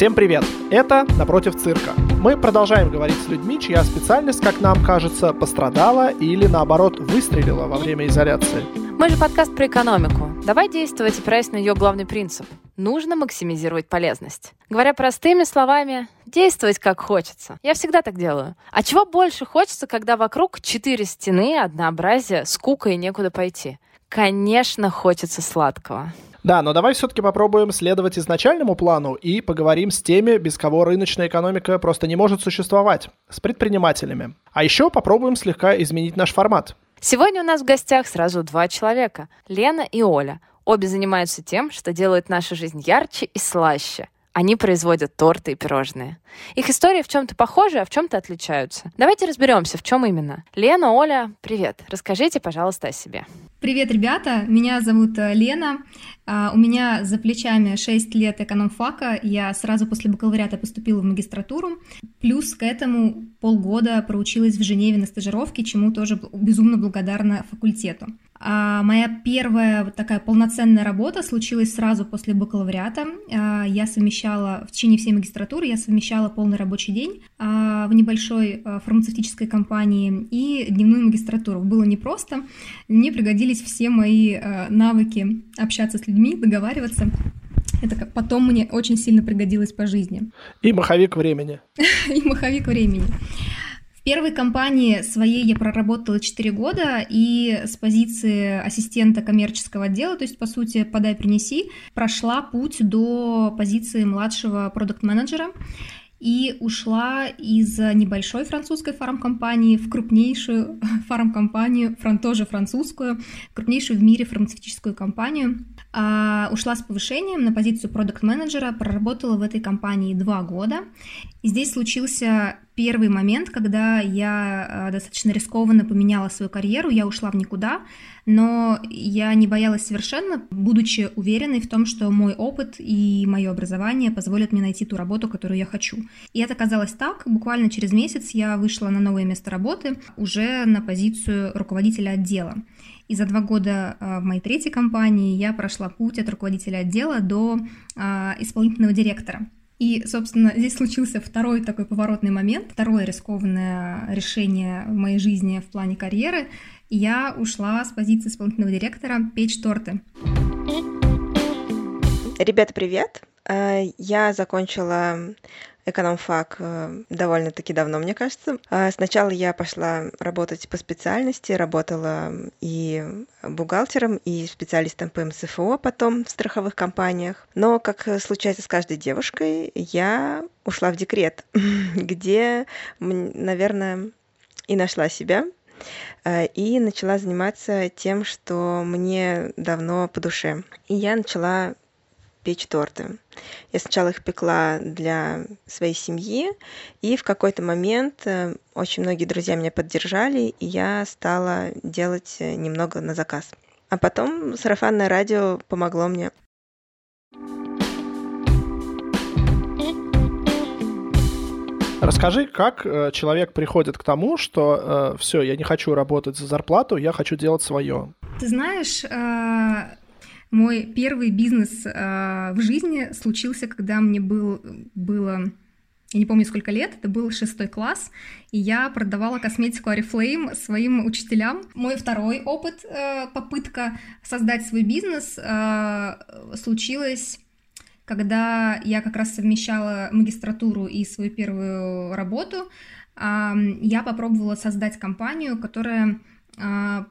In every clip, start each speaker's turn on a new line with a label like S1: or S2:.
S1: Всем привет! Это «Напротив цирка». Мы продолжаем говорить с людьми, чья специальность, как нам кажется, пострадала или, наоборот, выстрелила во время изоляции.
S2: Мы же подкаст про экономику. Давай действовать, опираясь на ее главный принцип. Нужно максимизировать полезность. Говоря простыми словами, действовать как хочется. Я всегда так делаю. А чего больше хочется, когда вокруг четыре стены, однообразие, скука и некуда пойти? Конечно, хочется сладкого.
S1: Да, но давай все-таки попробуем следовать изначальному плану и поговорим с теми, без кого рыночная экономика просто не может существовать, с предпринимателями. А еще попробуем слегка изменить наш формат.
S2: Сегодня у нас в гостях сразу два человека – Лена и Оля. Обе занимаются тем, что делает нашу жизнь ярче и слаще – они производят торты и пирожные. Их истории в чем-то похожи, а в чем-то отличаются. Давайте разберемся, в чем именно. Лена, Оля, привет. Расскажите, пожалуйста, о себе.
S3: Привет, ребята! Меня зовут э, Лена. А, у меня за плечами 6 лет экономфака. Я сразу после бакалавриата поступила в магистратуру. Плюс к этому полгода проучилась в Женеве на стажировке, чему тоже безумно благодарна факультету. А моя первая вот такая полноценная работа случилась сразу после бакалавриата. А, я совмещала, в течение всей магистратуры я совмещала полный рабочий день а, в небольшой а, фармацевтической компании и дневную магистратуру. Было непросто. Мне пригодились все мои навыки общаться с людьми, договариваться. Это потом мне очень сильно пригодилось по жизни.
S1: И маховик времени.
S3: И маховик времени. В первой компании своей я проработала 4 года, и с позиции ассистента коммерческого отдела, то есть, по сути, подай, принеси, прошла путь до позиции младшего продукт-менеджера и ушла из небольшой французской фармкомпании в крупнейшую фармкомпанию, тоже французскую, крупнейшую в мире фармацевтическую компанию. А, ушла с повышением на позицию продукт-менеджера, проработала в этой компании два года. И здесь случился первый момент, когда я а, достаточно рискованно поменяла свою карьеру, я ушла в никуда, но я не боялась совершенно, будучи уверенной в том, что мой опыт и мое образование позволят мне найти ту работу, которую я хочу. И это казалось так. Буквально через месяц я вышла на новое место работы уже на позицию руководителя отдела. И за два года а, в моей третьей компании я прошла путь от руководителя отдела до а, исполнительного директора. И, собственно, здесь случился второй такой поворотный момент, второе рискованное решение в моей жизни в плане карьеры. Я ушла с позиции исполнительного директора печь торты.
S4: Ребята, привет! А, я закончила экономфак э, довольно-таки давно, мне кажется. А сначала я пошла работать по специальности, работала и бухгалтером, и специалистом по МСФО потом в страховых компаниях. Но, как случается с каждой девушкой, я ушла в декрет, где, наверное, и нашла себя э, и начала заниматься тем, что мне давно по душе. И я начала печь торты. Я сначала их пекла для своей семьи, и в какой-то момент э, очень многие друзья меня поддержали, и я стала делать э, немного на заказ. А потом сарафанное радио помогло мне.
S1: Расскажи, как э, человек приходит к тому, что э, все, я не хочу работать за зарплату, я хочу делать свое.
S3: Ты знаешь, э, мой первый бизнес э, в жизни случился, когда мне был, было я не помню сколько лет, это был шестой класс, и я продавала косметику Oriflame своим учителям. Мой второй опыт, э, попытка создать свой бизнес, э, случилась когда я как раз совмещала магистратуру и свою первую работу, я попробовала создать компанию, которая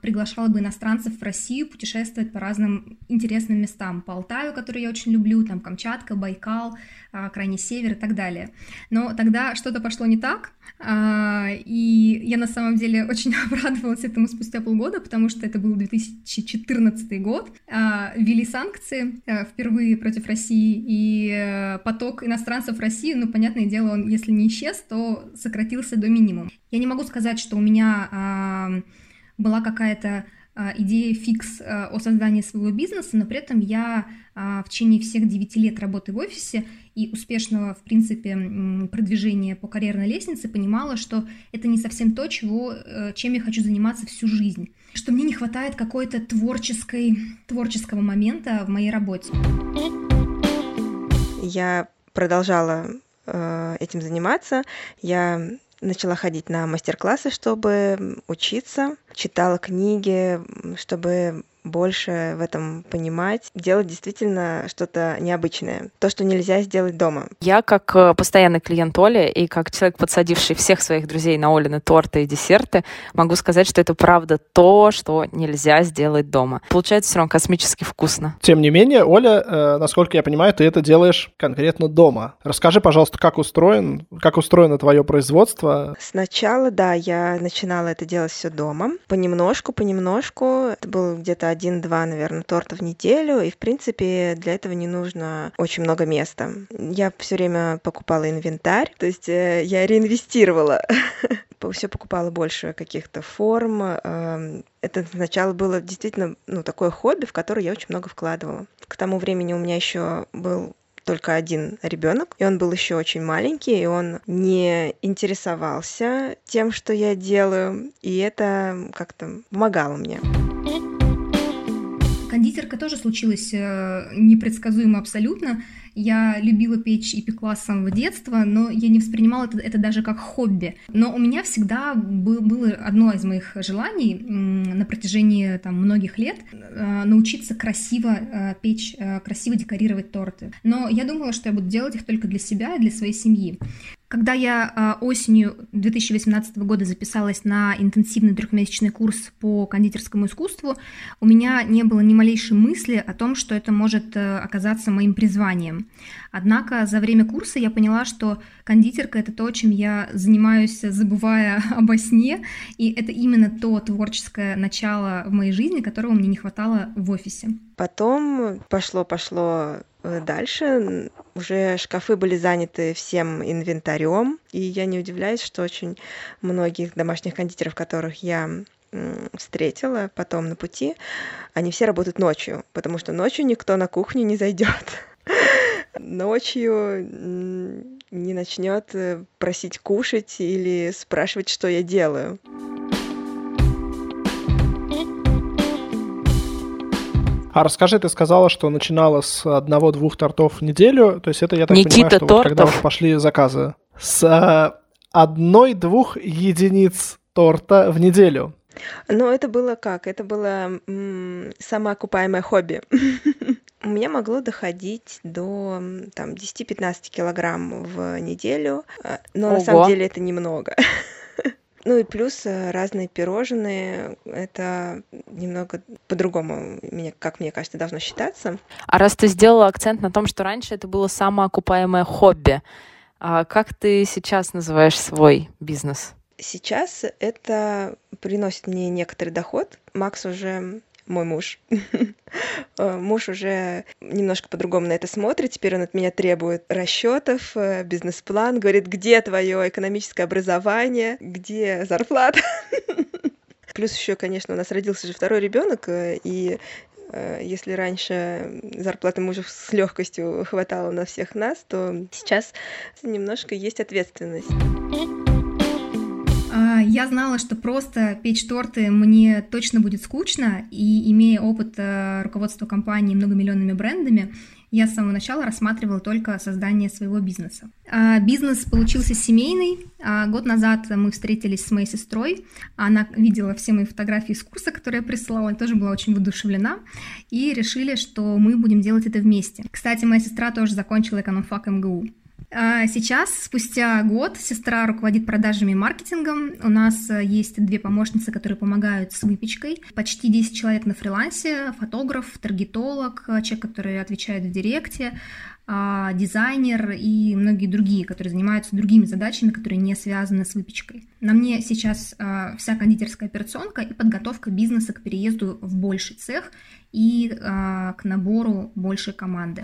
S3: приглашала бы иностранцев в Россию путешествовать по разным интересным местам. По Алтаю, который я очень люблю, там Камчатка, Байкал, а, Крайний Север и так далее. Но тогда что-то пошло не так, а, и я на самом деле очень обрадовалась этому спустя полгода, потому что это был 2014 год. Ввели санкции впервые против России, и э, поток иностранцев в Россию, ну, понятное дело, он, если не исчез, то сократился до минимума. Я не могу сказать, что у меня была какая-то а, идея фикс а, о создании своего бизнеса, но при этом я а, в течение всех 9 лет работы в офисе и успешного, в принципе, продвижения по карьерной лестнице понимала, что это не совсем то, чего, э, чем я хочу заниматься всю жизнь, что мне не хватает какой-то творческой, творческого момента в моей работе.
S4: Я продолжала э, этим заниматься. Я начала ходить на мастер-классы, чтобы учиться, читала книги, чтобы больше в этом понимать, делать действительно что-то необычное. То, что нельзя сделать дома.
S2: Я как э, постоянный клиент Оли и как человек, подсадивший всех своих друзей на Олины торты и десерты, могу сказать, что это правда то, что нельзя сделать дома. Получается все равно космически вкусно.
S1: Тем не менее, Оля, э, насколько я понимаю, ты это делаешь конкретно дома. Расскажи, пожалуйста, как устроен, как устроено твое производство?
S4: Сначала, да, я начинала это делать все дома. Понемножку, понемножку. Это был где-то один-два, наверное, торта в неделю, и, в принципе, для этого не нужно очень много места. Я все время покупала инвентарь, то есть э, я реинвестировала все покупала больше каких-то форм. Эм, это сначала было действительно ну, такое хобби, в которое я очень много вкладывала. К тому времени у меня еще был только один ребенок, и он был еще очень маленький, и он не интересовался тем, что я делаю, и это как-то помогало мне.
S3: Кондитерка тоже случилась э, непредсказуемо абсолютно. Я любила печь и пекла с самого детства, но я не воспринимала это, это даже как хобби. Но у меня всегда был, было одно из моих желаний на протяжении там, многих лет э, научиться красиво э, печь, красиво декорировать торты. Но я думала, что я буду делать их только для себя и для своей семьи. Когда я осенью 2018 года записалась на интенсивный трехмесячный курс по кондитерскому искусству, у меня не было ни малейшей мысли о том, что это может э, оказаться моим призванием. Однако за время курса я поняла, что кондитерка — это то, чем я занимаюсь, забывая обо сне, и это именно то творческое начало в моей жизни, которого мне не хватало в офисе.
S4: Потом пошло-пошло э, дальше. Уже шкафы были заняты всем инвентарем, и я не удивляюсь, что очень многих домашних кондитеров, которых я встретила потом на пути, они все работают ночью, потому что ночью никто на кухню не зайдет. Ночью не начнет э, просить кушать или спрашивать, что я делаю.
S1: А расскажи, ты сказала, что начинала с одного-двух тортов в неделю, то есть это, я так
S2: Никита
S1: понимаю, что
S2: тортов.
S1: вот когда уже пошли заказы. С э, одной-двух единиц торта в неделю.
S4: Ну, это было как? Это было м- самоокупаемое хобби. У меня могло доходить до там 10-15 килограмм в неделю, э, но Ого. на самом деле это немного. Ну и плюс э, разные пирожные, это немного по-другому, мне, как мне кажется, должно считаться.
S2: А раз ты сделала акцент на том, что раньше это было самоокупаемое хобби, а как ты сейчас называешь свой бизнес?
S4: Сейчас это приносит мне некоторый доход. Макс уже мой муж. Э, муж уже немножко по-другому на это смотрит. Теперь он от меня требует расчетов, э, бизнес-план, говорит, где твое экономическое образование, где зарплата. Плюс еще, конечно, у нас родился же второй ребенок, э, и если раньше зарплаты мужа с легкостью хватало на всех нас, то сейчас немножко есть ответственность.
S3: А, я знала, что просто печь торты мне точно будет скучно, и имея опыт э, руководства компании многомиллионными брендами, я с самого начала рассматривала только создание своего бизнеса. А, бизнес получился семейный. А, год назад мы встретились с моей сестрой. Она видела все мои фотографии с курса, которые я присылала, тоже была очень воодушевлена. И решили, что мы будем делать это вместе. Кстати, моя сестра тоже закончила экономфак МГУ. А сейчас, спустя год, сестра руководит продажами и маркетингом. У нас э, есть две помощницы, которые помогают с выпечкой. Почти 10 человек на фрилансе, фотограф, таргетолог, э, человек, который отвечает в директе, а, дизайнер и многие другие, которые занимаются другими задачами, которые не связаны с выпечкой. На мне сейчас э, вся кондитерская операционка и подготовка бизнеса к переезду в больший цех и к набору большей команды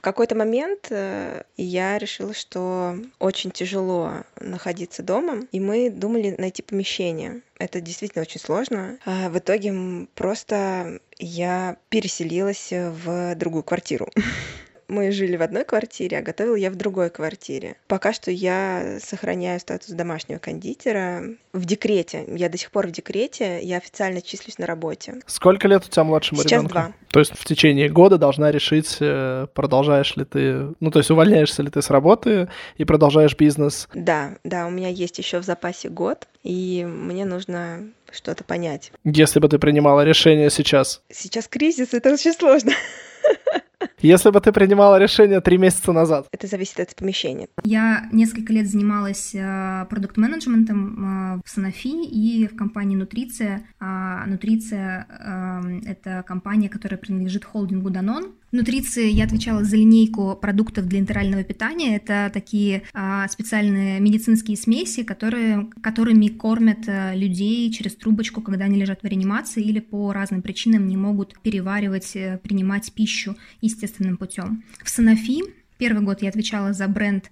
S4: в какой-то момент э, я решила, что очень тяжело находиться дома, и мы думали найти помещение. Это действительно очень сложно. А в итоге просто я переселилась в другую квартиру. мы жили в одной квартире, а готовила я в другой квартире. Пока что я сохраняю статус домашнего кондитера в декрете. Я до сих пор в декрете, я официально числюсь на работе.
S1: Сколько лет у тебя младшему
S4: Сейчас
S1: ребенку?
S4: два.
S1: То есть в течение года должна решить, э, продолжаешь ли ты, ну то есть увольняешься ли ты с работы и продолжаешь бизнес.
S4: Да, да, у меня есть еще в запасе год, и мне нужно что-то понять.
S1: Если бы ты принимала решение сейчас.
S4: Сейчас кризис, это очень сложно.
S1: Если бы ты принимала решение три месяца назад.
S4: Это зависит от помещения.
S3: Я несколько лет занималась э, продукт-менеджментом э, в Sanofi и в компании Нутриция. А Нутриция э, — это компания, которая принадлежит холдингу Danone. Нутриции я отвечала за линейку продуктов для интерального питания. Это такие а, специальные медицинские смеси, которые, которыми кормят а, людей через трубочку, когда они лежат в реанимации или по разным причинам не могут переваривать, а, принимать пищу естественным путем. В Sanofi первый год я отвечала за бренд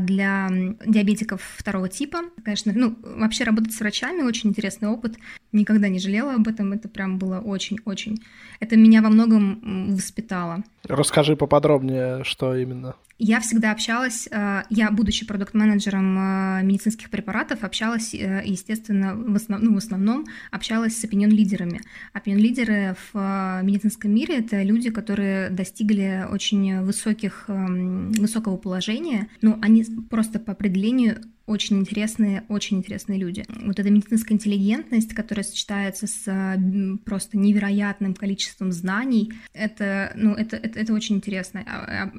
S3: для диабетиков второго типа. Конечно, ну, вообще работать с врачами очень интересный опыт. Никогда не жалела об этом. Это прям было очень-очень... Это меня во многом воспитало.
S1: Расскажи поподробнее, что именно.
S3: Я всегда общалась, я, будучи продукт-менеджером медицинских препаратов, общалась, естественно, в, основ, ну, в основном общалась с опинион-лидерами. Опинион-лидеры в медицинском мире — это люди, которые достигли очень высоких, высокого положения. Ну, они просто по определению очень интересные, очень интересные люди. Вот эта медицинская интеллигентность, которая сочетается с просто невероятным количеством знаний, это, ну, это, это, это очень интересно.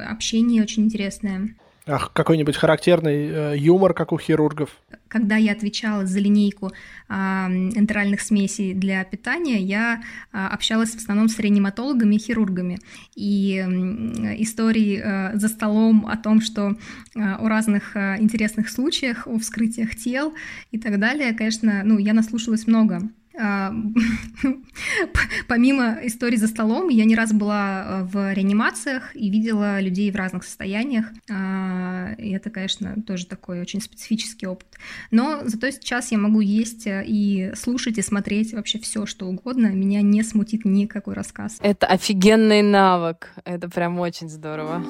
S3: Общение очень интересное.
S1: Ах, какой-нибудь характерный э, юмор, как у хирургов?
S3: Когда я отвечала за линейку э, энтеральных смесей для питания, я э, общалась в основном с реаниматологами и хирургами. И э, истории э, за столом о том, что э, о разных э, интересных случаях, о вскрытиях тел и так далее, конечно, ну, я наслушалась много. Помимо истории за столом, я не раз была в реанимациях и видела людей в разных состояниях. И это, конечно, тоже такой очень специфический опыт. Но зато сейчас я могу есть и слушать, и смотреть вообще все, что угодно. Меня не смутит никакой рассказ.
S2: Это офигенный навык. Это прям очень здорово.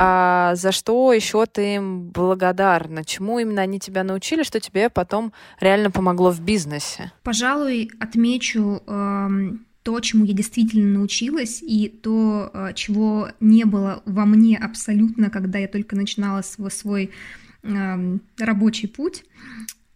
S2: А за что еще ты им благодарна? Чему именно они тебя научили, что тебе потом реально помогло в бизнесе?
S3: Пожалуй, отмечу эм, то, чему я действительно научилась, и то, э, чего не было во мне абсолютно, когда я только начинала свой, свой э, рабочий путь,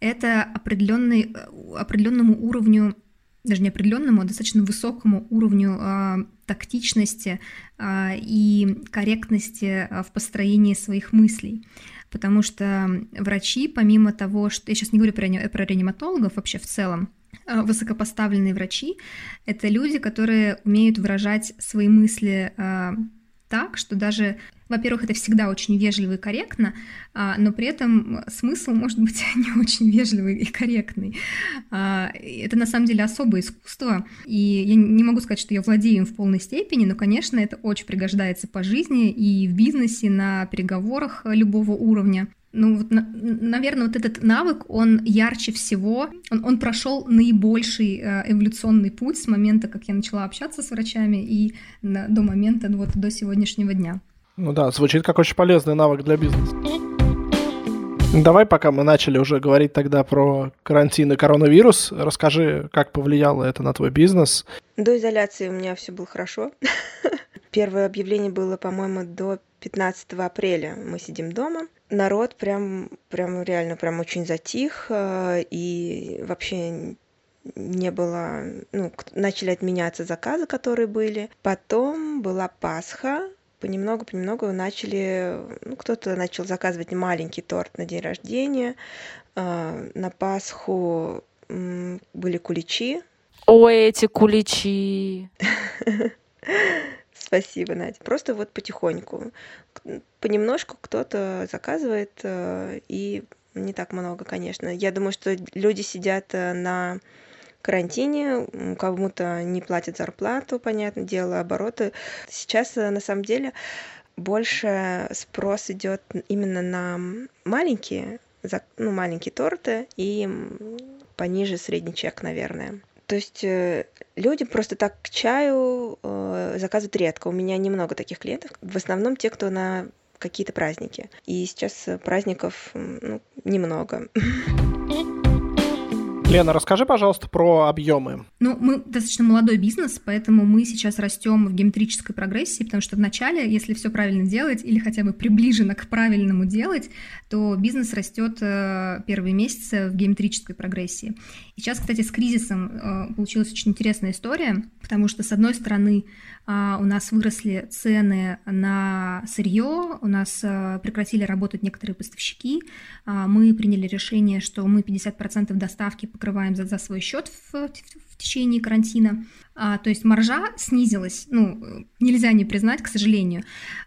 S3: это определенный, э, определенному уровню даже не определенному, а достаточно высокому уровню э, тактичности э, и корректности э, в построении своих мыслей. Потому что врачи, помимо того, что я сейчас не говорю про, про реаниматологов вообще в целом, высокопоставленные врачи — это люди, которые умеют выражать свои мысли так, что даже во-первых, это всегда очень вежливо и корректно, а, но при этом смысл может быть не очень вежливый и корректный. А, это на самом деле особое искусство, и я не могу сказать, что я владею им в полной степени, но, конечно, это очень пригождается по жизни и в бизнесе, на переговорах любого уровня. Ну, вот, наверное, вот этот навык, он ярче всего, он, он прошел наибольший э, эволюционный путь с момента, как я начала общаться с врачами и до момента вот до сегодняшнего дня.
S1: Ну да, звучит как очень полезный навык для бизнеса. Давай, пока мы начали уже говорить тогда про карантин и коронавирус, расскажи, как повлияло это на твой бизнес.
S4: До изоляции у меня все было хорошо. Первое объявление было, по-моему, до 15 апреля. Мы сидим дома. Народ прям, прям реально прям очень затих. Э, и вообще не было, ну, начали отменяться заказы, которые были. Потом была Пасха, понемногу понемногу начали ну кто-то начал заказывать маленький торт на день рождения а, на пасху были куличи
S2: ой эти куличи
S4: спасибо надя просто вот потихоньку понемножку кто-то заказывает э, и не так много конечно я думаю что люди сидят э, на карантине, кому-то не платят зарплату, понятное дело, обороты. Сейчас э, на самом деле больше спрос идет именно на маленькие, ну, маленькие торты и пониже средний чек, наверное. То есть э, люди просто так к чаю э, заказывают редко. У меня немного таких клиентов. В основном те, кто на какие-то праздники. И сейчас праздников ну, немного.
S1: Лена, расскажи, пожалуйста, про объемы.
S3: Ну, мы достаточно молодой бизнес, поэтому мы сейчас растем в геометрической прогрессии, потому что вначале, если все правильно делать или хотя бы приближенно к правильному делать, то бизнес растет э, первые месяцы в геометрической прогрессии. И сейчас, кстати, с кризисом э, получилась очень интересная история, потому что, с одной стороны, а, у нас выросли цены на сырье, у нас э, прекратили работать некоторые поставщики, а, мы приняли решение, что мы 50% доставки покрываем за, за свой счет в, в течение карантина. А, то есть маржа снизилась, ну, нельзя не признать, к сожалению.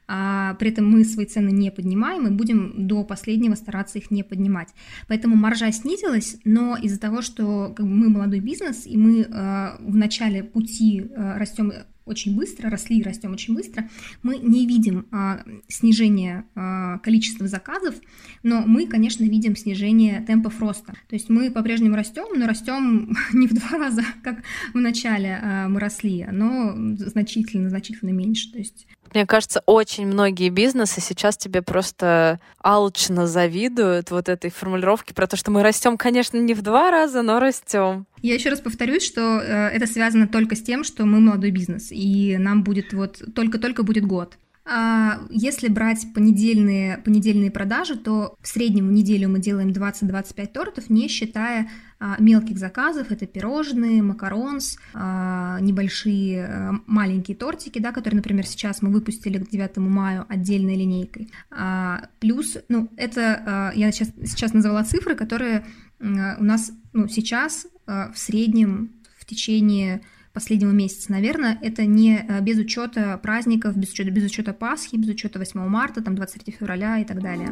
S3: А, при этом мы свои цены не поднимаем и будем до последнего стараться их не поднимать. Поэтому маржа снизилась, но из-за того, что как бы, мы молодой бизнес, и мы а, в начале пути а, растем очень быстро, росли и растем очень быстро, мы не видим а, снижения а, количества заказов, но мы, конечно, видим снижение темпов роста. То есть мы по-прежнему растем, но растем не в два раза, как в начале а, мы росли, но значительно, значительно меньше. То есть
S2: мне кажется, очень многие бизнесы сейчас тебе просто алчно завидуют вот этой формулировке про то, что мы растем, конечно, не в два раза, но растем.
S3: Я еще раз повторюсь, что э, это связано только с тем, что мы молодой бизнес, и нам будет вот только-только будет год. А если брать понедельные, понедельные продажи, то в среднем в неделю мы делаем 20-25 тортов, не считая а, мелких заказов. Это пирожные, макаронс, а, небольшие а, маленькие тортики, да, которые, например, сейчас мы выпустили к 9 мая отдельной линейкой. А, плюс, ну, это а, я сейчас, сейчас назвала цифры, которые а, у нас ну, сейчас а, в среднем в течение последнего месяца, наверное, это не э, без учета праздников, без учета, без учета Пасхи, без учета 8 марта, там 23 февраля и так далее.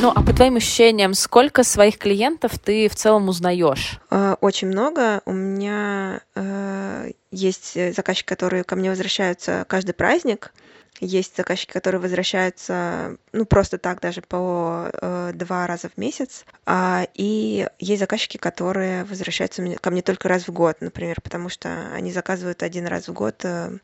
S2: Ну, а по твоим ощущениям, сколько своих клиентов ты в целом узнаешь?
S4: Э, очень много. У меня э, есть заказчики, которые ко мне возвращаются каждый праздник. Есть заказчики, которые возвращаются, ну, просто так даже по э, два раза в месяц. А, и есть заказчики, которые возвращаются ко мне только раз в год, например, потому что они заказывают один раз в год э,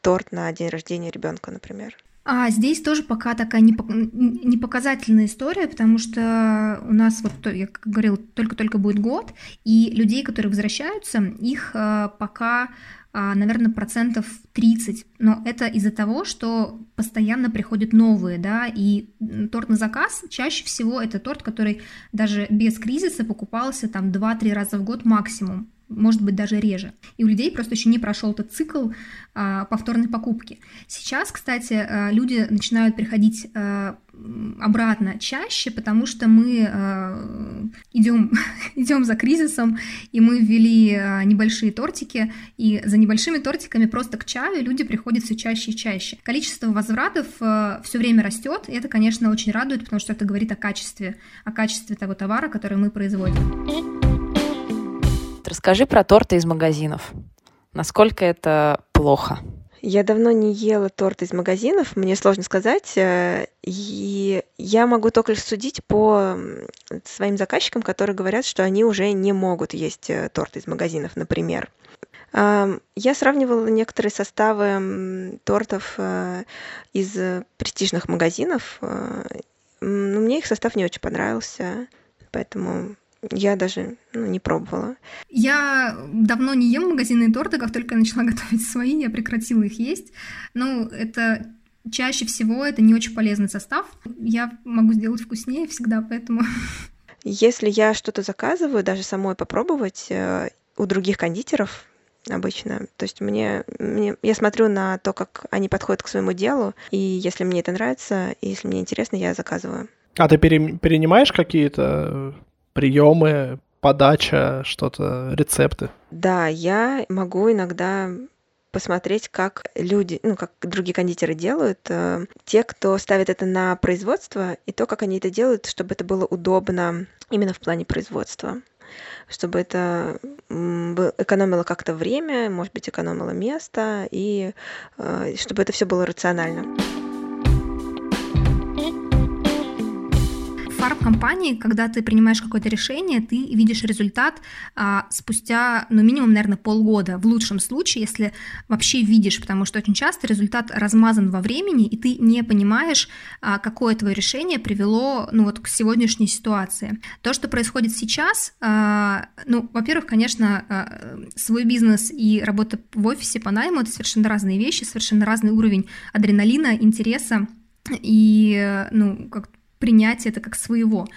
S4: торт на день рождения ребенка, например.
S3: А здесь тоже пока такая непоказательная история, потому что у нас, вот я как говорила, только-только будет год, и людей, которые возвращаются, их э, пока наверное, процентов 30, но это из-за того, что постоянно приходят новые, да, и торт на заказ чаще всего это торт, который даже без кризиса покупался там 2-3 раза в год максимум может быть даже реже. И у людей просто еще не прошел этот цикл а, повторной покупки. Сейчас, кстати, а, люди начинают приходить а, обратно чаще, потому что мы а, идем, идем за кризисом, и мы ввели а, небольшие тортики, и за небольшими тортиками просто к чаю люди приходят все чаще и чаще. Количество возвратов а, все время растет, и это, конечно, очень радует, потому что это говорит о качестве, о качестве того товара, который мы производим.
S2: Расскажи про торты из магазинов. Насколько это плохо?
S4: Я давно не ела торт из магазинов, мне сложно сказать. Э, и я могу только судить по своим заказчикам, которые говорят, что они уже не могут есть э, торт из магазинов, например. Я сравнивала некоторые составы тортов э, из престижных магазинов. Но мне их состав не очень понравился, поэтому я даже ну, не пробовала.
S3: Я давно не ем магазинные торты, как только я начала готовить свои, я прекратила их есть. Ну, это чаще всего это не очень полезный состав. Я могу сделать вкуснее всегда, поэтому...
S4: Если я что-то заказываю, даже самой попробовать э, у других кондитеров, обычно. То есть мне, мне я смотрю на то, как они подходят к своему делу, и если мне это нравится, и если мне интересно, я заказываю.
S1: А ты пере, перенимаешь какие-то приемы, подача, что-то, рецепты?
S4: Да, я могу иногда посмотреть, как люди, ну, как другие кондитеры делают, э, те, кто ставит это на производство, и то, как они это делают, чтобы это было удобно именно в плане производства чтобы это экономило как-то время, может быть, экономило место, и э, чтобы это все было рационально.
S3: Фарм-компании, когда ты принимаешь какое-то решение, ты видишь результат а, спустя, ну, минимум, наверное, полгода. В лучшем случае, если вообще видишь, потому что очень часто результат размазан во времени, и ты не понимаешь, а, какое твое решение привело, ну, вот к сегодняшней ситуации. То, что происходит сейчас, а, ну, во-первых, конечно, а, свой бизнес и работа в офисе по найму — это совершенно разные вещи, совершенно разный уровень адреналина, интереса и, ну, как принять это как своего.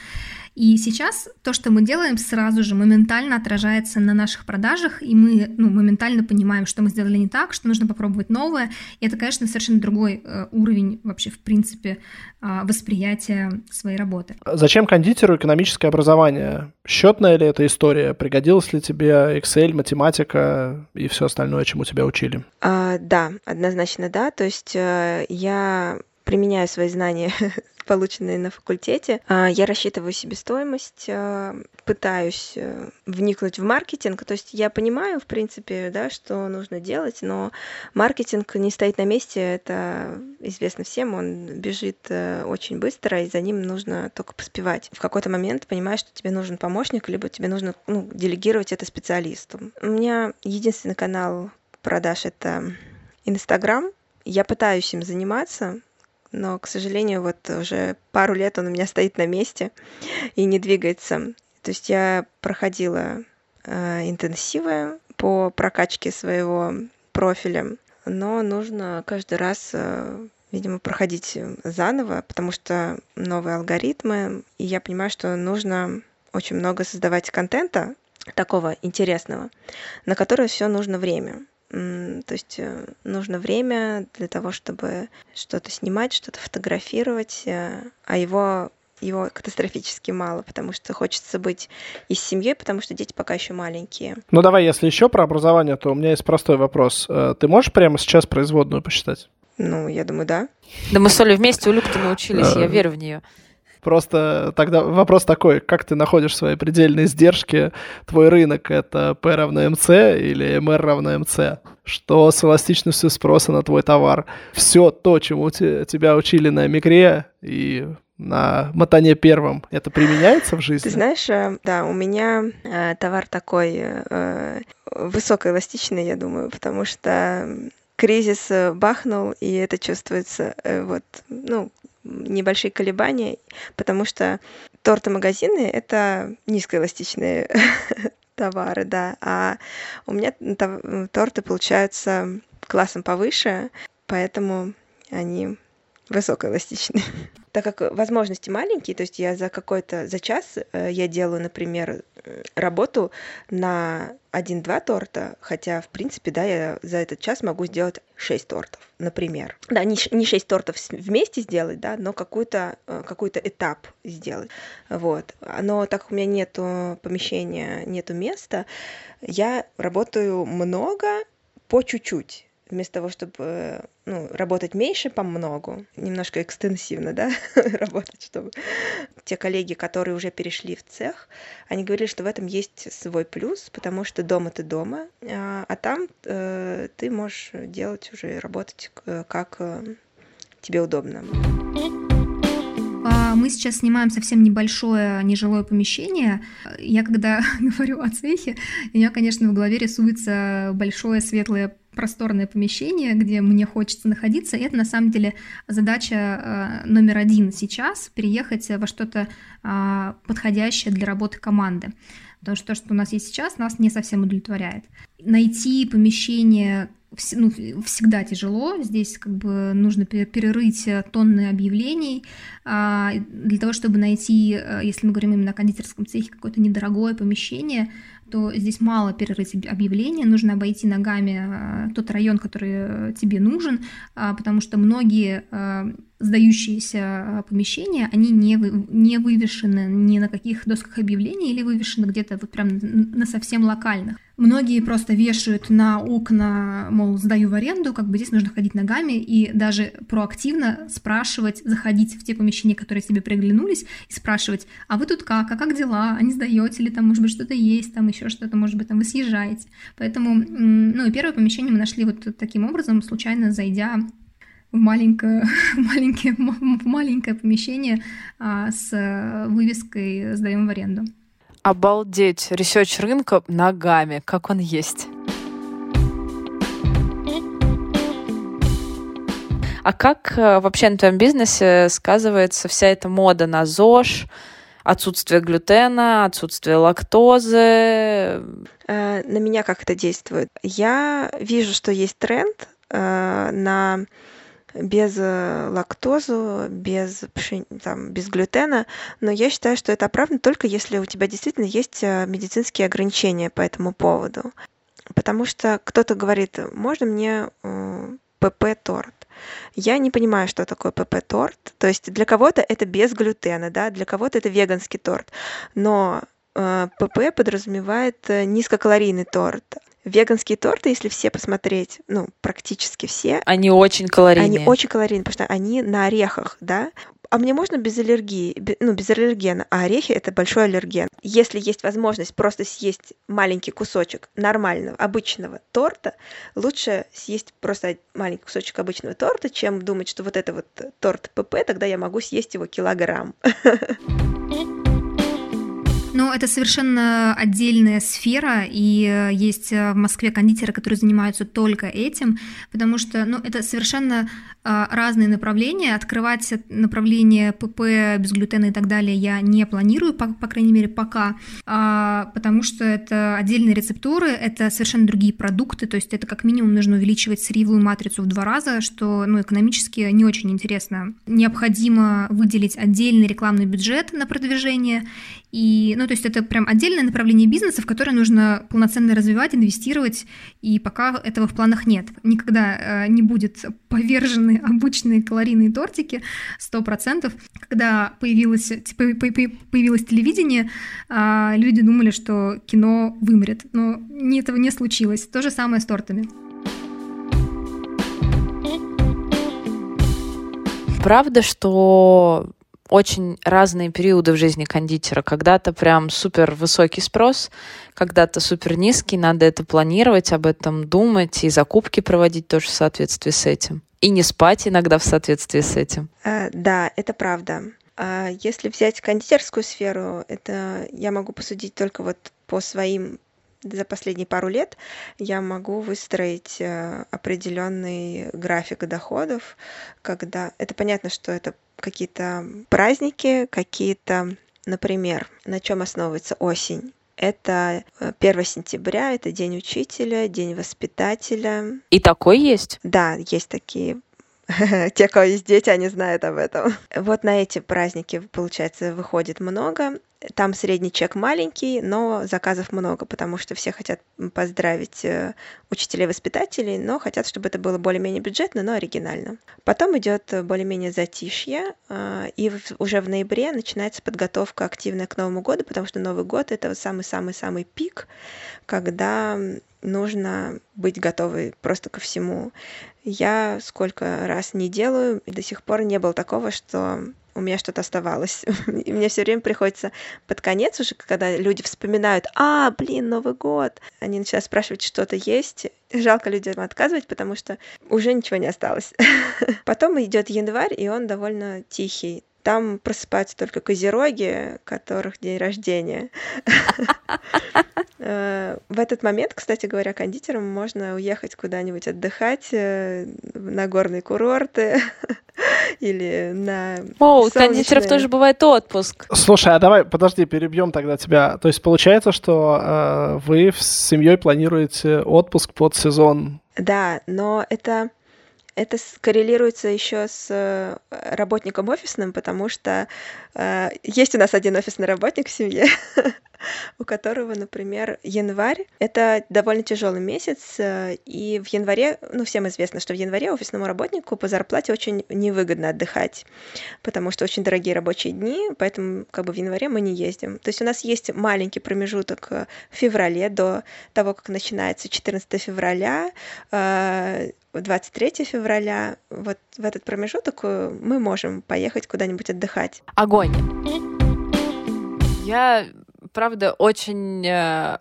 S3: И сейчас то, что мы делаем, сразу же моментально отражается на наших продажах, и мы ну, моментально понимаем, что мы сделали не так, что нужно попробовать новое. И это, конечно, совершенно другой э, уровень вообще, в принципе, э, восприятия своей работы.
S1: Зачем кондитеру экономическое образование? Счетная ли эта история? Пригодилась ли тебе Excel, математика и все остальное, чему тебя учили?
S4: А, да, однозначно да. То есть э, я применяю свои знания полученные на факультете. А, я рассчитываю себестоимость, а, пытаюсь э, вникнуть в маркетинг. То есть я понимаю, в принципе, да, что нужно делать, но маркетинг не стоит на месте, это известно всем, он бежит э, очень быстро, и за ним нужно только поспевать. В какой-то момент понимаешь, что тебе нужен помощник, либо тебе нужно ну, делегировать это специалисту. У меня единственный канал продаж — это Инстаграм. Я пытаюсь им заниматься, но, к сожалению, вот уже пару лет он у меня стоит на месте и не двигается. То есть я проходила э, интенсивы по прокачке своего профиля, но нужно каждый раз, э, видимо, проходить заново, потому что новые алгоритмы, и я понимаю, что нужно очень много создавать контента такого интересного, на которое все нужно время. То есть э, нужно время для того, чтобы что-то снимать, что-то фотографировать, э, а его его катастрофически мало, потому что хочется быть и с семьей, потому что дети пока еще маленькие.
S1: Ну давай, если еще про образование, то у меня есть простой вопрос. Э, ты можешь прямо сейчас производную посчитать?
S4: Ну, я думаю, да.
S2: Да мы с Олей вместе у Любки научились, я верю в нее.
S1: Просто тогда вопрос такой, как ты находишь свои предельные сдержки? Твой рынок — это P равно MC или MR равно MC? Что с эластичностью спроса на твой товар? Все то, чему тебя учили на мигре и на мотане первом, это применяется в жизни?
S4: Ты знаешь, э, да, у меня э, товар такой э, высокоэластичный, я думаю, потому что кризис э, бахнул, и это чувствуется, э, вот, ну, небольшие колебания, потому что торты-магазины — это низкоэластичные товары, да, а у меня торты получаются классом повыше, поэтому они высокоэластичные так как возможности маленькие, то есть я за какой-то, за час э, я делаю, например, работу на один-два торта, хотя, в принципе, да, я за этот час могу сделать шесть тортов, например. Да, не, не шесть тортов вместе сделать, да, но какой-то э, какой этап сделать. Вот. Но так как у меня нету помещения, нету места, я работаю много по чуть-чуть вместо того, чтобы ну, работать меньше по многу, немножко экстенсивно, да, работать, чтобы те коллеги, которые уже перешли в цех, они говорили, что в этом есть свой плюс, потому что дома ты дома, а, а там э, ты можешь делать уже, работать как э, тебе удобно.
S3: А, мы сейчас снимаем совсем небольшое нежилое помещение. Я когда говорю о цехе, у меня, конечно, в голове рисуется большое светлое просторное помещение, где мне хочется находиться. И это на самом деле задача э, номер один сейчас переехать во что-то э, подходящее для работы команды. Потому что то, что у нас есть сейчас, нас не совсем удовлетворяет. Найти помещение ну, всегда тяжело. Здесь как бы нужно перерыть тонны объявлений а, для того, чтобы найти, э, если мы говорим именно о кондитерском цехе, какое-то недорогое помещение, то здесь мало перерыть объявления, нужно обойти ногами а, тот район, который тебе нужен, а, потому что многие сдающиеся помещения, они не, вы, не вывешены ни на каких досках объявлений или вывешены где-то вот прям на совсем локальных. Многие просто вешают на окна, мол, сдаю в аренду, как бы здесь нужно ходить ногами и даже проактивно спрашивать, заходить в те помещения, которые тебе приглянулись, и спрашивать, а вы тут как, а как дела, а не сдаете ли там, может быть, что-то есть, там еще что-то, может быть, там вы съезжаете. Поэтому, ну и первое помещение мы нашли вот таким образом, случайно зайдя в маленькое, маленькое, маленькое помещение а, с вывеской «Сдаем в аренду».
S2: Обалдеть! Ресерч рынка ногами, как он есть. А как э, вообще на твоем бизнесе сказывается вся эта мода на ЗОЖ, отсутствие глютена, отсутствие лактозы? Э,
S4: на меня как это действует? Я вижу, что есть тренд э, на без лактозу, без, там, без глютена, но я считаю, что это оправдано только если у тебя действительно есть медицинские ограничения по этому поводу. Потому что кто-то говорит, можно мне ПП-торт? Я не понимаю, что такое ПП-торт. То есть для кого-то это без глютена, да, для кого-то это веганский торт. Но э, ПП подразумевает э, низкокалорийный торт. Веганские торты, если все посмотреть, ну, практически все.
S2: Они очень калорийные.
S4: Они очень калорийные, потому что они на орехах, да а мне можно без аллергии, ну, без аллергена, а орехи это большой аллерген. Если есть возможность просто съесть маленький кусочек нормального, обычного торта, лучше съесть просто маленький кусочек обычного торта, чем думать, что вот это вот торт ПП, тогда я могу съесть его килограмм.
S3: Но это совершенно отдельная сфера, и э, есть э, в Москве кондитеры, которые занимаются только этим, потому что ну, это совершенно разные направления. Открывать направление ПП без глютена и так далее я не планирую, по, по крайней мере, пока, а, потому что это отдельные рецептуры, это совершенно другие продукты, то есть это как минимум нужно увеличивать сырьевую матрицу в два раза, что ну, экономически не очень интересно. Необходимо выделить отдельный рекламный бюджет на продвижение, и, ну, то есть это прям отдельное направление бизнеса, в которое нужно полноценно развивать, инвестировать, и пока этого в планах нет. Никогда э, не будет повержены обычные калорийные тортики, 100%. Когда появилось, типа, появилось телевидение, э, люди думали, что кино вымрет, но этого не случилось. То же самое с тортами.
S2: Правда, что очень разные периоды в жизни кондитера. Когда-то прям супер высокий спрос, когда-то супер низкий, надо это планировать, об этом думать и закупки проводить тоже в соответствии с этим. И не спать иногда в соответствии с этим.
S4: А, да, это правда. А если взять кондитерскую сферу, это я могу посудить только вот по своим за последние пару лет я могу выстроить э, определенный график доходов, когда это понятно, что это какие-то праздники, какие-то, например, на чем основывается осень. Это 1 э, сентября, это День учителя, День воспитателя.
S2: И такой есть?
S4: Да, есть такие те, кого есть дети, они знают об этом. Вот на эти праздники, получается, выходит много. Там средний чек маленький, но заказов много, потому что все хотят поздравить э, учителей-воспитателей, но хотят, чтобы это было более-менее бюджетно, но оригинально. Потом идет более-менее затишье, э, и уже в ноябре начинается подготовка активная к Новому году, потому что Новый год — это самый-самый-самый пик, когда нужно быть готовой просто ко всему. Я сколько раз не делаю, и до сих пор не было такого, что у меня что-то оставалось. И мне все время приходится под конец уже, когда люди вспоминают, а, блин, Новый год, они начинают спрашивать, что-то есть. Жалко людям отказывать, потому что уже ничего не осталось. Потом идет январь, и он довольно тихий. Там просыпаются только козероги, которых день рождения. Э, в этот момент, кстати говоря, кондитерам можно уехать куда-нибудь отдыхать э, на горные курорты или на
S2: О, у кондитеров тоже бывает отпуск.
S1: Слушай, а давай, подожди, перебьем тогда тебя. То есть получается, что э, вы с семьей планируете отпуск под сезон?
S4: Да, но это это коррелируется еще с э, работником офисным, потому что э, есть у нас один офисный работник в семье, у которого, например, январь — это довольно тяжелый месяц, э, и в январе, ну, всем известно, что в январе офисному работнику по зарплате очень невыгодно отдыхать, потому что очень дорогие рабочие дни, поэтому как бы в январе мы не ездим. То есть у нас есть маленький промежуток в феврале до того, как начинается 14 февраля, 23 февраля, вот в этот промежуток э, мы можем поехать куда-нибудь отдыхать.
S2: Огонь. Я, правда, очень э,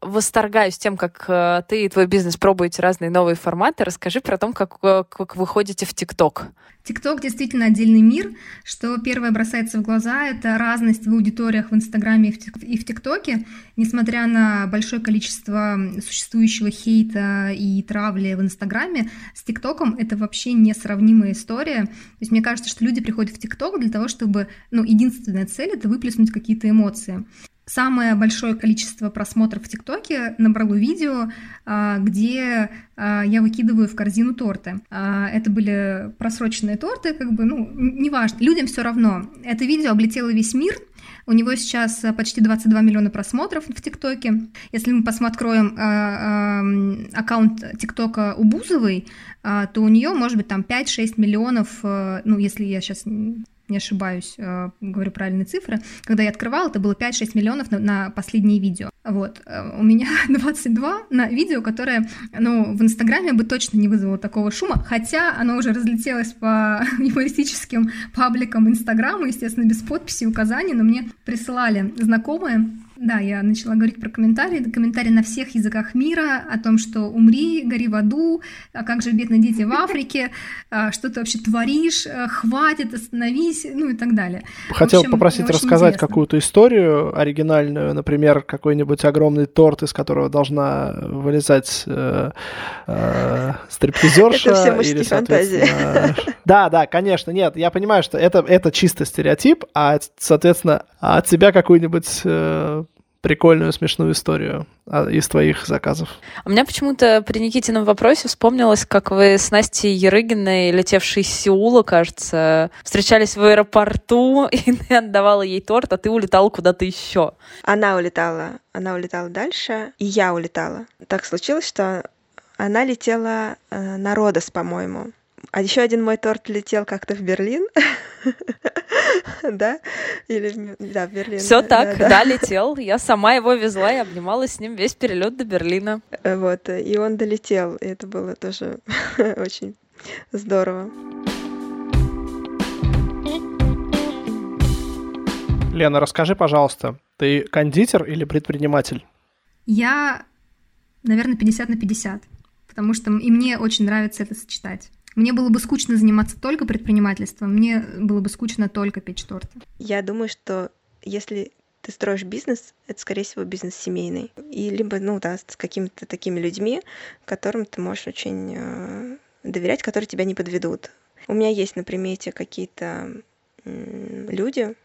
S2: восторгаюсь тем, как э, ты и твой бизнес пробуете разные новые форматы. Расскажи про то, как, э, как вы ходите в ТикТок.
S3: ТикТок действительно отдельный мир. Что первое бросается в глаза, это разность в аудиториях в Инстаграме и в ТикТоке. Несмотря на большое количество существующего хейта и травли в Инстаграме, с ТикТоком это вообще несравнимая история. То есть мне кажется, что люди приходят в ТикТок для того, чтобы, ну, единственная цель — это выплеснуть какие-то эмоции. Самое большое количество просмотров в ТикТоке набрало видео, а, где а, я выкидываю в корзину торты. А, это были просроченные торты, как бы, ну, неважно, людям все равно. Это видео облетело весь мир, у него сейчас почти 22 миллиона просмотров в ТикТоке. Если мы посмотрим аккаунт ТикТока у Бузовой, то у нее может быть там 5-6 миллионов, ну, если я сейчас не ошибаюсь, э, говорю правильные цифры, когда я открывала, это было 5-6 миллионов на, на последнее видео. Вот. Э, у меня 22 на видео, которое, ну, в Инстаграме бы точно не вызвало такого шума, хотя оно уже разлетелось по юмористическим пабликам Инстаграма, естественно, без подписи и указаний, но мне присылали знакомые, да, я начала говорить про комментарии. Комментарии на всех языках мира о том, что умри, гори в аду, а как же бедные дети в Африке, а, что ты вообще творишь, э, хватит, остановись, ну и так далее.
S1: Хотел общем, попросить рассказать какую-то историю оригинальную, например, какой-нибудь огромный торт, из которого должна вылезать э, э, стриптизерша.
S4: Это все или, фантазии.
S1: Да, да, конечно, нет, я понимаю, что это, это чисто стереотип, а, соответственно, от тебя какую-нибудь э, прикольную, смешную историю а, из твоих заказов.
S2: У меня почему-то при Никитином вопросе вспомнилось, как вы с Настей Ерыгиной, летевшей из Сеула, кажется, встречались в аэропорту, и ты отдавала ей торт, а ты улетал куда-то еще.
S4: Она улетала, она улетала дальше, и я улетала. Так случилось, что она летела э, на Родос, по-моему. А еще один мой торт летел как-то в Берлин. Да? Или да, в Берлин.
S2: Все так, да, летел. Я сама его везла и обнималась с ним весь перелет до Берлина.
S4: Э, вот, и он долетел. И это было тоже очень здорово.
S1: Лена, расскажи, пожалуйста, ты кондитер или предприниматель?
S3: Я, наверное, 50 на 50, потому что и мне очень нравится это сочетать. Мне было бы скучно заниматься только предпринимательством, мне было бы скучно только печь торты.
S4: Я думаю, что если ты строишь бизнес, это, скорее всего, бизнес семейный. И либо, ну да, с какими-то такими людьми, которым ты можешь очень э, доверять, которые тебя не подведут. У меня есть на примете какие-то э, люди,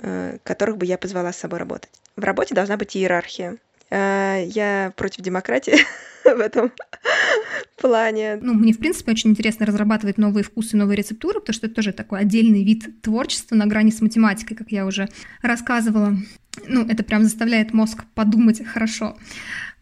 S4: э, которых бы я позвала с собой работать. В работе должна быть иерархия. Э, я против демократии в этом плане.
S3: Ну, мне, в принципе, очень интересно разрабатывать новые вкусы, новые рецептуры, потому что это тоже такой отдельный вид творчества на грани с математикой, как я уже рассказывала. Ну, это прям заставляет мозг подумать хорошо.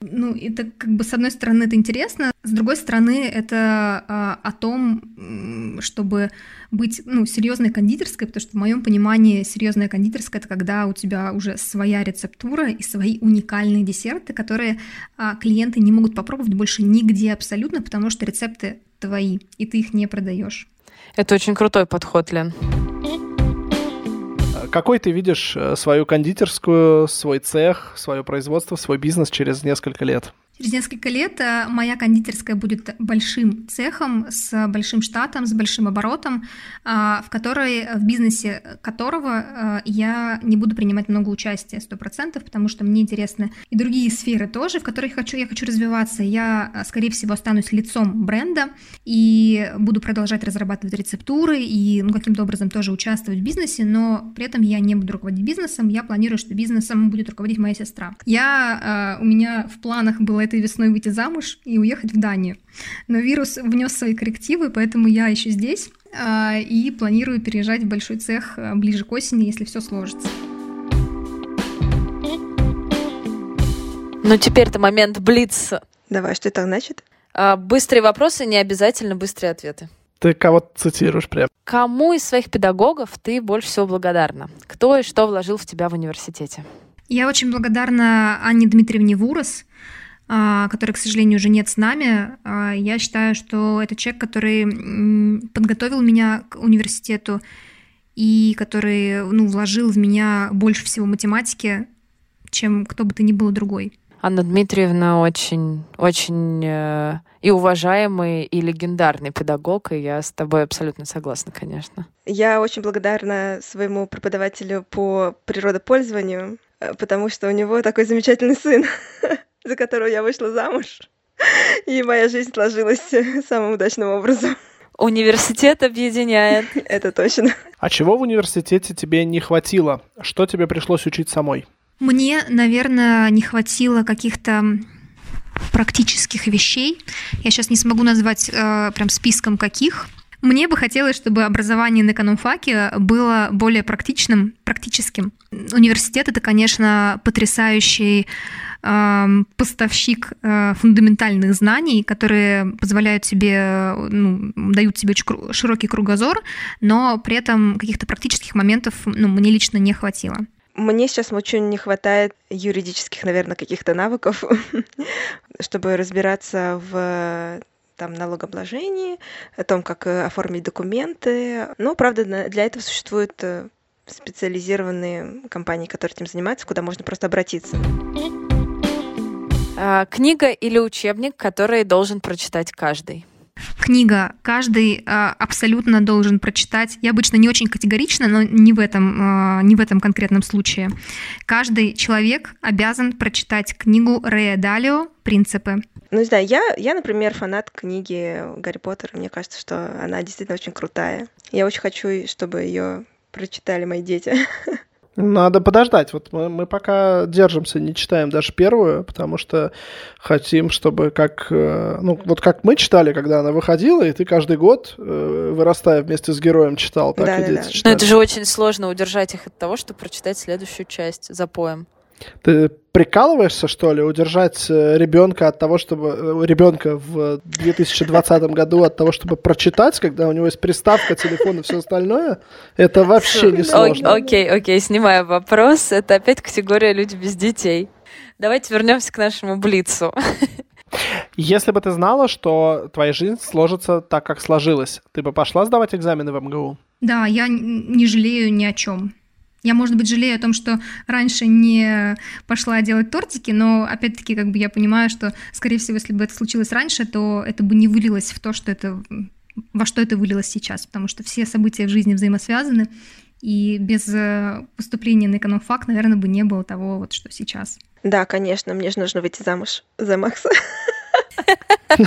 S3: Ну, это как бы с одной стороны это интересно, с другой стороны это а, о том, чтобы быть ну, серьезной кондитерской, потому что в моем понимании серьезная кондитерская это когда у тебя уже своя рецептура и свои уникальные десерты, которые а, клиенты не могут попробовать больше нигде абсолютно, потому что рецепты твои, и ты их не продаешь.
S2: Это очень крутой подход, Лен.
S1: Какой ты видишь э, свою кондитерскую, свой цех, свое производство, свой бизнес через несколько лет?
S3: Через несколько лет э, моя кондитерская будет большим цехом с большим штатом, с большим оборотом, а, в которой, в бизнесе которого э, я не буду принимать много участия, сто процентов, потому что мне интересны и другие сферы тоже, в которых хочу, я хочу развиваться. Я, э, скорее всего, останусь лицом бренда и буду продолжать разрабатывать рецептуры и ну, каким-то образом тоже участвовать в бизнесе, но при этом я не буду руководить бизнесом, я планирую, что бизнесом будет руководить моя сестра. Я, у меня в планах было этой весной выйти замуж и уехать в Данию. Но вирус внес свои коррективы, поэтому я еще здесь а, и планирую переезжать в большой цех а, ближе к осени, если все сложится.
S2: Ну, теперь-то момент блиц.
S4: Давай, что это значит?
S2: А, быстрые вопросы, не обязательно быстрые ответы.
S1: Ты кого цитируешь прям?
S2: Кому из своих педагогов ты больше всего благодарна? Кто и что вложил в тебя в университете?
S3: Я очень благодарна Анне Дмитриевне Вурос, который, к сожалению, уже нет с нами. А, я считаю, что это человек, который подготовил меня к университету и который ну, вложил в меня больше всего математики, чем кто бы то ни был другой.
S2: Анна Дмитриевна очень, очень э, и уважаемый, и легендарный педагог, и я с тобой абсолютно согласна, конечно.
S4: Я очень благодарна своему преподавателю по природопользованию, э, потому что у него такой замечательный сын, за которого я вышла замуж. И моя жизнь сложилась самым удачным образом.
S2: Университет объединяет.
S4: Это точно.
S1: А чего в университете тебе не хватило? Что тебе пришлось учить самой?
S3: Мне, наверное, не хватило каких-то практических вещей. Я сейчас не смогу назвать э, прям списком каких. Мне бы хотелось, чтобы образование на экономфаке было более практичным, практическим. Университет это, конечно, потрясающий э, поставщик э, фундаментальных знаний, которые позволяют тебе, ну, дают тебе очень широкий кругозор, но при этом каких-то практических моментов ну, мне лично не хватило.
S4: Мне сейчас очень не хватает юридических, наверное, каких-то навыков, чтобы разбираться в там налогообложении, о том, как э, оформить документы. Но, правда, для этого существуют э, специализированные компании, которые этим занимаются, куда можно просто обратиться.
S2: А, книга или учебник, который должен прочитать каждый?
S3: книга каждый а, абсолютно должен прочитать. Я обычно не очень категорично, но не в этом, а, не в этом конкретном случае. Каждый человек обязан прочитать книгу Рэя Далио «Принципы».
S4: Ну, не знаю, я, я, например, фанат книги Гарри Поттера. Мне кажется, что она действительно очень крутая. Я очень хочу, чтобы ее прочитали мои дети.
S1: Надо подождать. Вот мы, мы пока держимся, не читаем даже первую, потому что хотим, чтобы как... Э, ну, вот как мы читали, когда она выходила, и ты каждый год, э, вырастая вместе с героем, читал, так да, и дети да. читали.
S2: Но это же очень сложно удержать их от того, чтобы прочитать следующую часть за поем.
S1: Ты прикалываешься, что ли, удержать э, ребенка от того, чтобы э, ребенка в 2020 году от того, чтобы прочитать, когда у него есть приставка, телефон и все остальное, это вообще не сложно.
S2: Окей, окей, снимаю вопрос. Это опять категория люди без детей. Давайте вернемся к нашему блицу.
S1: Если бы ты знала, что твоя жизнь сложится так, как сложилась, ты бы пошла сдавать экзамены в МГУ?
S3: Да, я не жалею ни о чем. Я, может быть, жалею о том, что раньше не пошла делать тортики, но опять-таки как бы я понимаю, что, скорее всего, если бы это случилось раньше, то это бы не вылилось в то, что это во что это вылилось сейчас, потому что все события в жизни взаимосвязаны, и без э, поступления на экономфак, наверное, бы не было того, вот что сейчас.
S4: Да, конечно, мне же нужно выйти замуж за Макса.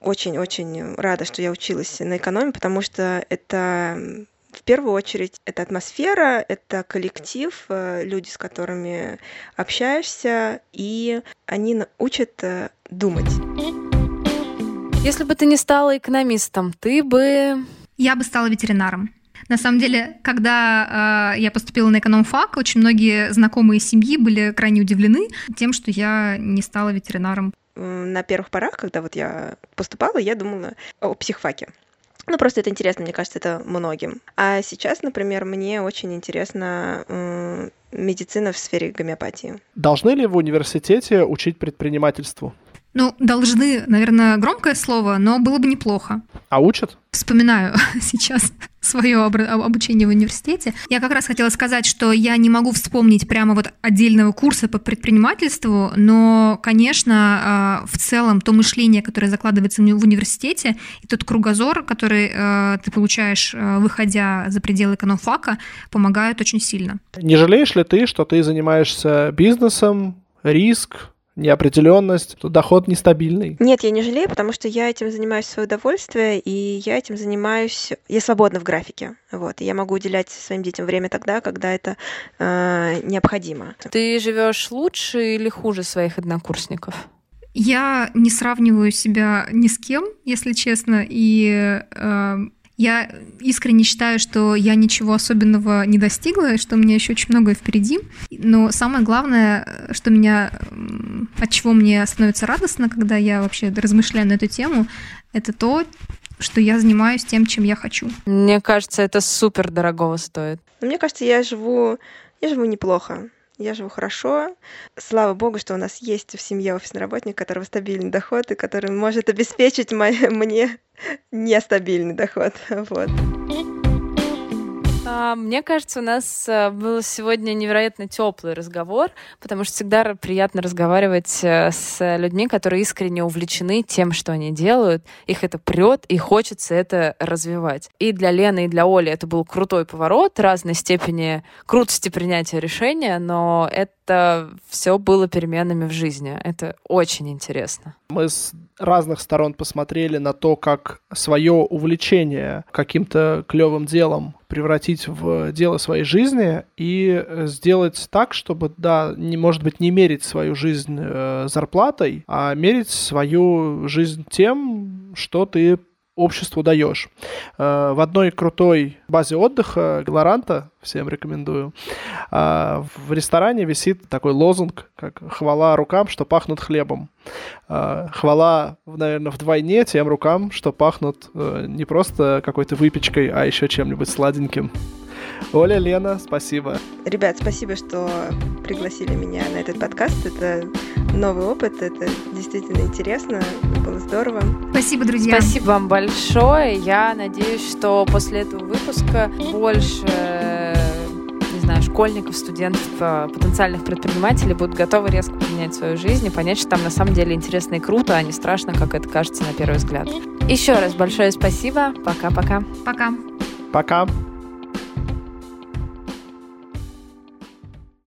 S4: Очень-очень рада, что я училась на экономе, потому что это в первую очередь это атмосфера, это коллектив, э, люди, с которыми общаешься, и они учат э, думать.
S2: Если бы ты не стала экономистом, ты бы...
S3: Я бы стала ветеринаром. На самом деле, когда э, я поступила на экономфак, очень многие знакомые семьи были крайне удивлены тем, что я не стала ветеринаром.
S4: На первых порах, когда вот я поступала, я думала о психфаке. Ну, просто это интересно, мне кажется, это многим. А сейчас, например, мне очень интересна медицина в сфере гомеопатии.
S1: Должны ли в университете учить предпринимательству?
S3: Ну, должны, наверное, громкое слово, но было бы неплохо.
S1: А учат?
S3: Вспоминаю сейчас свое обучение в университете. Я как раз хотела сказать, что я не могу вспомнить прямо вот отдельного курса по предпринимательству, но, конечно, а, в целом то мышление, которое закладывается в университете, и тот кругозор, который а, ты получаешь, а, выходя за пределы экономфака, помогают очень сильно.
S1: Не жалеешь ли ты, что ты занимаешься бизнесом, риск, неопределенность, то доход нестабильный.
S4: Нет, я не жалею, потому что я этим занимаюсь в свое удовольствие, и я этим занимаюсь, я свободна в графике, вот, и я могу уделять своим детям время тогда, когда это э, необходимо.
S2: Ты живешь лучше или хуже своих однокурсников?
S3: Я не сравниваю себя ни с кем, если честно, и э, я искренне считаю, что я ничего особенного не достигла, что у меня еще очень многое впереди. Но самое главное, что меня, от чего мне становится радостно, когда я вообще размышляю на эту тему, это то, что я занимаюсь тем, чем я хочу.
S2: Мне кажется, это супер дорогого стоит.
S4: Мне кажется, я живу, я живу неплохо я живу хорошо. Слава богу, что у нас есть в семье офисный работник, у которого стабильный доход и который может обеспечить мне нестабильный доход. Вот.
S2: А, мне кажется, у нас э, был сегодня невероятно теплый разговор, потому что всегда приятно разговаривать э, с людьми, которые искренне увлечены тем, что они делают. Их это прет, и хочется это развивать. И для Лены, и для Оли это был крутой поворот, разной степени крутости принятия решения, но это все было переменами в жизни. Это очень интересно.
S1: Мы с разных сторон посмотрели на то, как свое увлечение каким-то клевым делом превратить в дело своей жизни и сделать так, чтобы, да, не, может быть, не мерить свою жизнь э, зарплатой, а мерить свою жизнь тем, что ты обществу даешь. Э, в одной крутой базе отдыха Галаранта, всем рекомендую, э, в ресторане висит такой лозунг, как «Хвала рукам, что пахнут хлебом». Э, хвала, наверное, вдвойне тем рукам, что пахнут не просто какой-то выпечкой, а еще чем-нибудь сладеньким. Оля, Лена, спасибо.
S4: Ребят, спасибо, что пригласили меня на этот подкаст. Это новый опыт, это действительно интересно, было здорово.
S3: Спасибо, друзья.
S2: Спасибо вам большое. Я надеюсь, что после этого выпуска больше не знаю, школьников, студентов, э, потенциальных предпринимателей будут готовы резко поменять свою жизнь и понять, что там на самом деле интересно и круто, а не страшно, как это кажется на первый взгляд. Еще раз большое спасибо. Пока-пока.
S3: Пока.
S1: Пока.